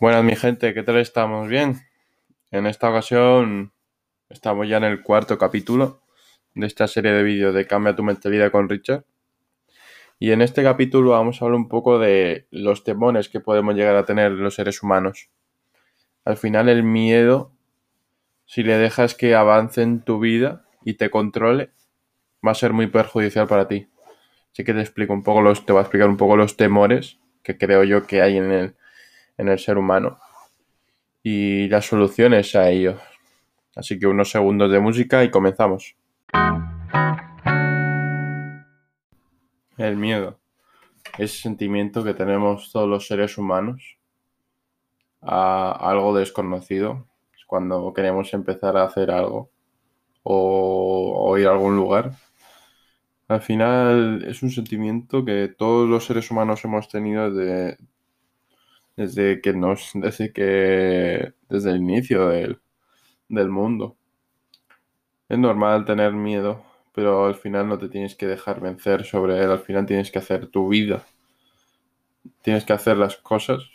Buenas mi gente, ¿qué tal estamos? ¿Bien? En esta ocasión estamos ya en el cuarto capítulo de esta serie de vídeos de Cambia tu mentalidad con Richard. Y en este capítulo vamos a hablar un poco de los temores que podemos llegar a tener los seres humanos. Al final el miedo, si le dejas que avance en tu vida y te controle, va a ser muy perjudicial para ti. Así que te explico un poco los, te voy a explicar un poco los temores que creo yo que hay en el, en el ser humano y las soluciones a ellos. Así que unos segundos de música y comenzamos. El miedo. Ese sentimiento que tenemos todos los seres humanos a algo desconocido. Cuando queremos empezar a hacer algo o, ir a algún lugar. Al final es un sentimiento que todos los seres humanos hemos tenido de, desde que nos, desde que, desde el inicio del, del mundo. Es normal tener miedo, pero al final no te tienes que dejar vencer sobre él, al final tienes que hacer tu vida. Tienes que hacer las cosas,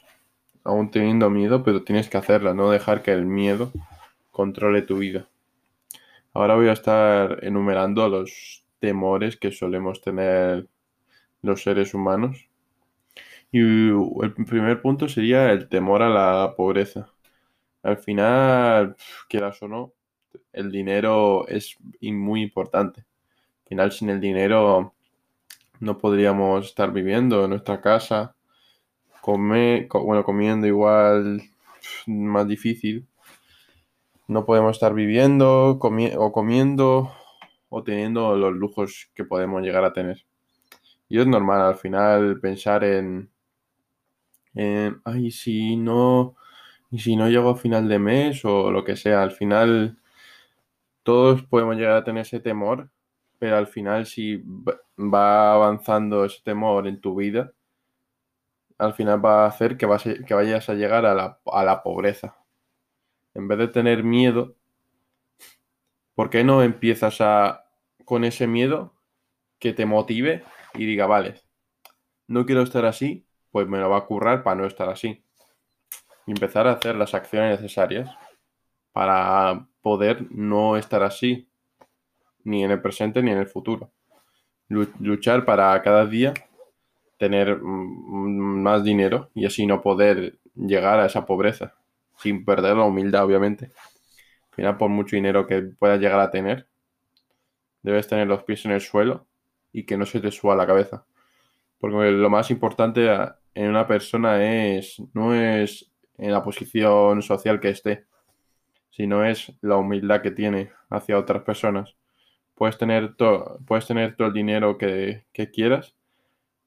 aún teniendo miedo, pero tienes que hacerlas, no dejar que el miedo controle tu vida. Ahora voy a estar enumerando los temores que solemos tener los seres humanos y el primer punto sería el temor a la pobreza. Al final, quieras o no, el dinero es muy importante. Al final, sin el dinero no podríamos estar viviendo en nuestra casa, comer, bueno, comiendo igual más difícil. No podemos estar viviendo o comiendo o teniendo los lujos que podemos llegar a tener. Y es normal al final pensar en, eh, ay, si no, y si no llego a final de mes o lo que sea, al final todos podemos llegar a tener ese temor, pero al final si va avanzando ese temor en tu vida, al final va a hacer que, que vayas a llegar a la, a la pobreza. En vez de tener miedo, ¿por qué no empiezas a, con ese miedo que te motive y diga, vale, no quiero estar así, pues me lo va a currar para no estar así. Y empezar a hacer las acciones necesarias para poder no estar así, ni en el presente ni en el futuro. Luchar para cada día tener más dinero y así no poder llegar a esa pobreza, sin perder la humildad, obviamente. Al final, por mucho dinero que puedas llegar a tener, debes tener los pies en el suelo y que no se te suba la cabeza. Porque lo más importante en una persona es no es en la posición social que esté, sino es la humildad que tiene hacia otras personas. Puedes tener, todo puedes tener todo el dinero que, quieras,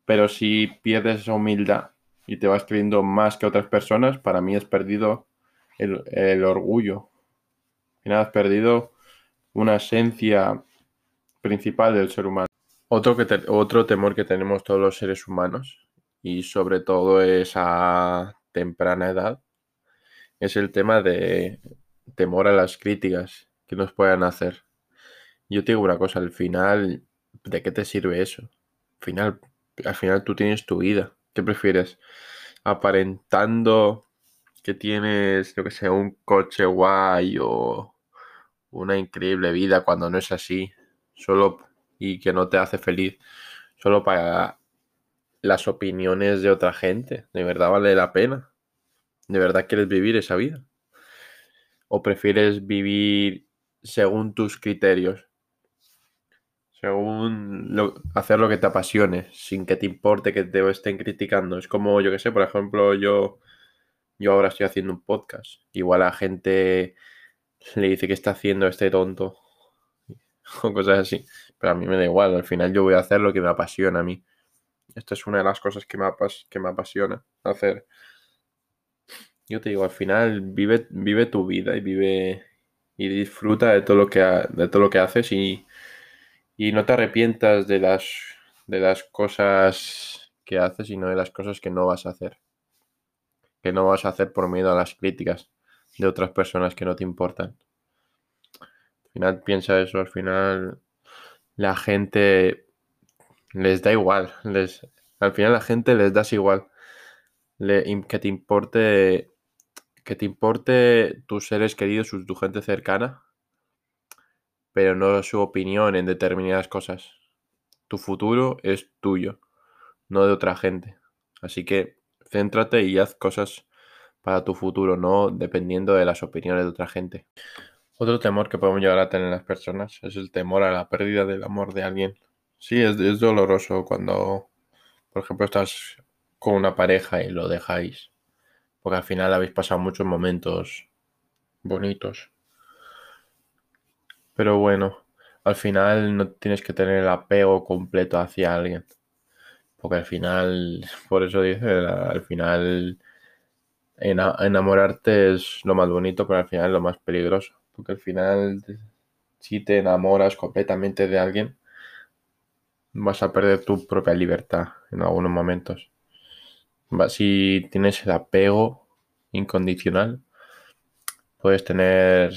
pero si pierdes esa humildad y te vas creyendo más que otras personas, para mí has perdido el, orgullo. Y nada, has perdido una esencia principal del ser humano. Otro, que otro temor que tenemos todos los seres humanos y sobre todo esa temprana edad, es el tema de temor a las críticas que nos puedan hacer. Yo te digo una cosa, al final, ¿de qué te sirve eso? Al final, al final tú tienes tu vida. ¿Qué prefieres? Aparentando que tienes, lo que sea, un coche guay o una increíble vida cuando no es así, solo y que no te hace feliz, solo para las opiniones de otra gente. ¿De verdad vale la pena? ¿De verdad quieres vivir esa vida? ¿O prefieres vivir según tus criterios? Según hacer lo que te apasione, sin que te importe que te estén criticando. Es como, yo que sé, por ejemplo, yo, yo ahora estoy haciendo un podcast. Igual a gente le dice que está haciendo este tonto. O cosas así. Pero a mí me da igual. Al final yo voy a hacer lo que me apasiona a mí. Esta es una de las cosas que me, que me apasiona hacer. Yo te digo, al final vive, vive tu vida y vive y disfruta de todo lo que, de todo lo que haces y, no te arrepientas de las, de las cosas que haces, sino de las cosas que no vas a hacer. Que no vas a hacer por miedo a las críticas de otras personas que no te importan. Al final piensa eso, al final la gente les da igual. Les, al final la gente les das igual. que te importe que te importe tus seres queridos, tu gente cercana, pero no su opinión en determinadas cosas. Tu futuro es tuyo, no de otra gente. Así que céntrate y haz cosas para tu futuro, no dependiendo de las opiniones de otra gente. Otro temor que podemos llegar a tener las personas es el temor a la pérdida del amor de alguien. Sí, es, doloroso cuando, por ejemplo, estás con una pareja y lo dejáis, porque al final habéis pasado muchos momentos bonitos. Pero bueno, al final no tienes que tener el apego completo hacia alguien. Porque al final, por eso dice, al final enamorarte es lo más bonito, pero al final es lo más peligroso. Porque al final, si te enamoras completamente de alguien, vas a perder tu propia libertad en algunos momentos. Si tienes el apego incondicional, puedes tener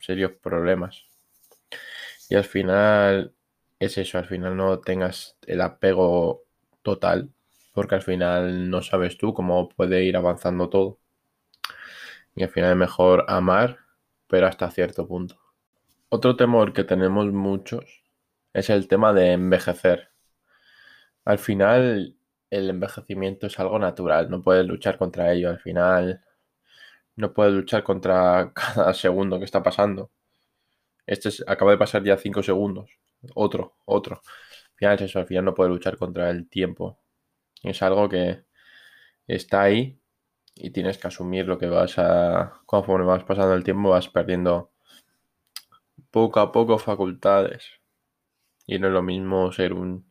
serios problemas. Y al final es eso, al final no tengas el apego total, porque al final no sabes tú cómo puede ir avanzando todo. Y al final es mejor amar, pero hasta cierto punto. Otro temor que tenemos muchos es el tema de envejecer. Al final el envejecimiento es algo natural, no puedes luchar contra ello. Al final no puedes luchar contra cada segundo que está pasando. Este acaba de pasar ya 5 segundos. Otro, otro. Al final es eso, al final no puedes luchar contra el tiempo. Es algo que está ahí y tienes que asumir lo que vas a. Conforme vas pasando el tiempo, vas perdiendo poco a poco facultades. Y no es lo mismo ser un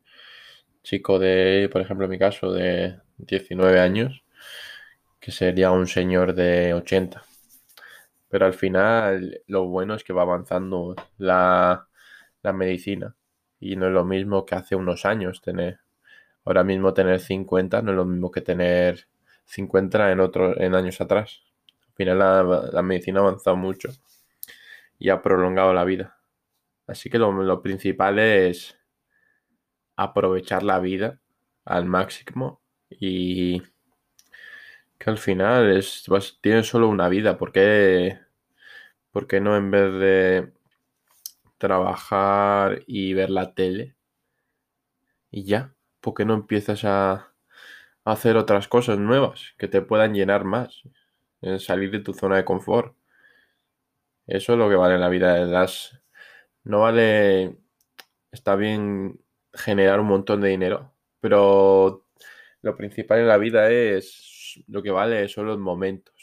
chico de, por ejemplo, en mi caso, de 19 años, que sería un señor de 80. Pero al final lo bueno es que va avanzando la, la medicina. Y no es lo mismo que hace unos años tener. Ahora mismo tener 50 no es lo mismo que tener 50 en, otro, en años atrás. Al final la, la medicina ha avanzado mucho y ha prolongado la vida. Así que lo, principal es aprovechar la vida al máximo y que al final es, tienes solo una vida. ¿Por qué, ¿Por qué no en vez de trabajar y ver la tele y ya? ¿Por qué no empiezas a, hacer otras cosas nuevas que te puedan llenar más? salir de tu zona de confort. Eso es lo que vale en la vida. Las, no vale. Está bien generar un montón de dinero, pero lo principal en la vida es lo que vale son los momentos.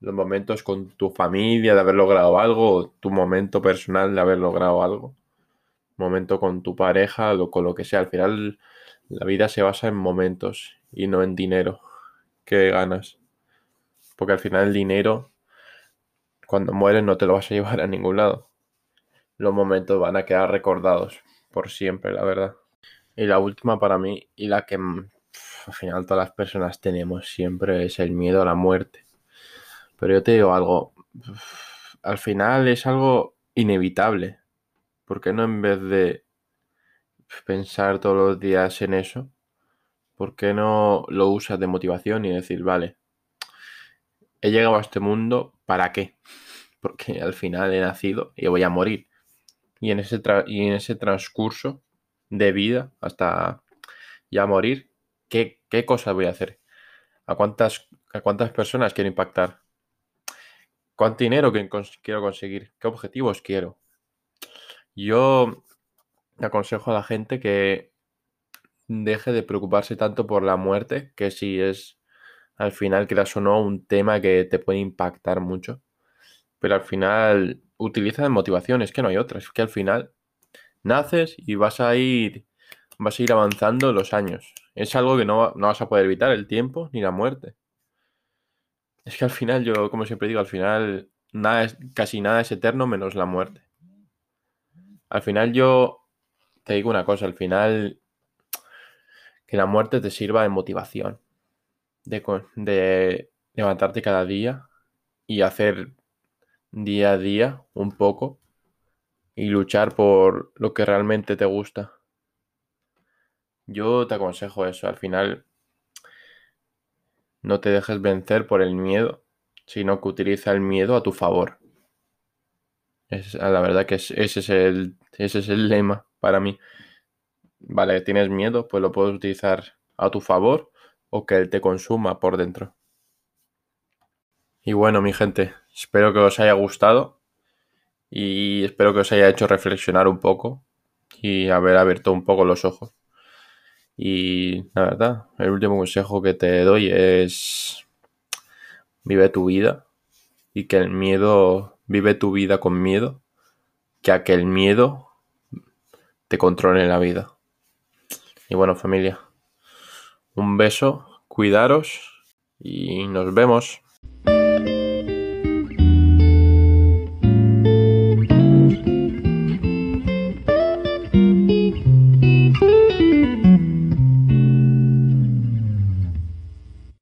Los momentos con tu familia de haber logrado algo, tu momento personal de haber logrado algo. Momento con tu pareja o con lo que sea. Al final la vida se basa en momentos y no en dinero que ganas. Porque al final el dinero, cuando mueres, no te lo vas a llevar a ningún lado. Los momentos van a quedar recordados por siempre, la verdad. Y la última para mí, y la que mm, al final todas las personas tenemos siempre, es el miedo a la muerte. Pero yo te digo algo, al final es algo inevitable. ¿Por qué no en vez de pensar todos los días en eso, por qué no lo usas de motivación y decir, vale, he llegado a este mundo, ¿para qué? Porque al final he nacido y voy a morir y en ese, y en ese transcurso de vida hasta ya morir, ¿qué, qué cosas voy a hacer? ¿A cuántas, ¿A cuántas personas quiero impactar? ¿Cuánto dinero quiero conseguir? ¿Qué objetivos quiero? Yo aconsejo a la gente que deje de preocuparse tanto por la muerte, que si es al final, quieras o no, un tema que te puede impactar mucho. Pero al final utiliza de motivación, es que no hay otra, es que al final naces y vas a ir, vas a ir avanzando los años. Es algo que no, no vas a poder evitar, el tiempo ni la muerte. Es que al final, yo como siempre digo, al final nada es, casi nada es eterno menos la muerte. Al final yo te digo una cosa, al final que la muerte te sirva de motivación, de, de levantarte cada día y hacer día a día un poco y luchar por lo que realmente te gusta. Yo te aconsejo eso, al final No te dejes vencer por el miedo, sino que utiliza el miedo a tu favor. Es, la verdad que ese, es el, ese es el lema para mí. Vale, tienes miedo, pues lo puedes utilizar a tu favor o que él te consuma por dentro. Y bueno, mi gente, espero que os haya gustado y espero que os haya hecho reflexionar un poco y haber abierto un poco los ojos. Y la verdad, el último consejo que te doy es vive tu vida y que el miedo, vive tu vida con miedo, que a que el miedo te controle la vida. Y bueno, familia, un beso, cuidaros y nos vemos.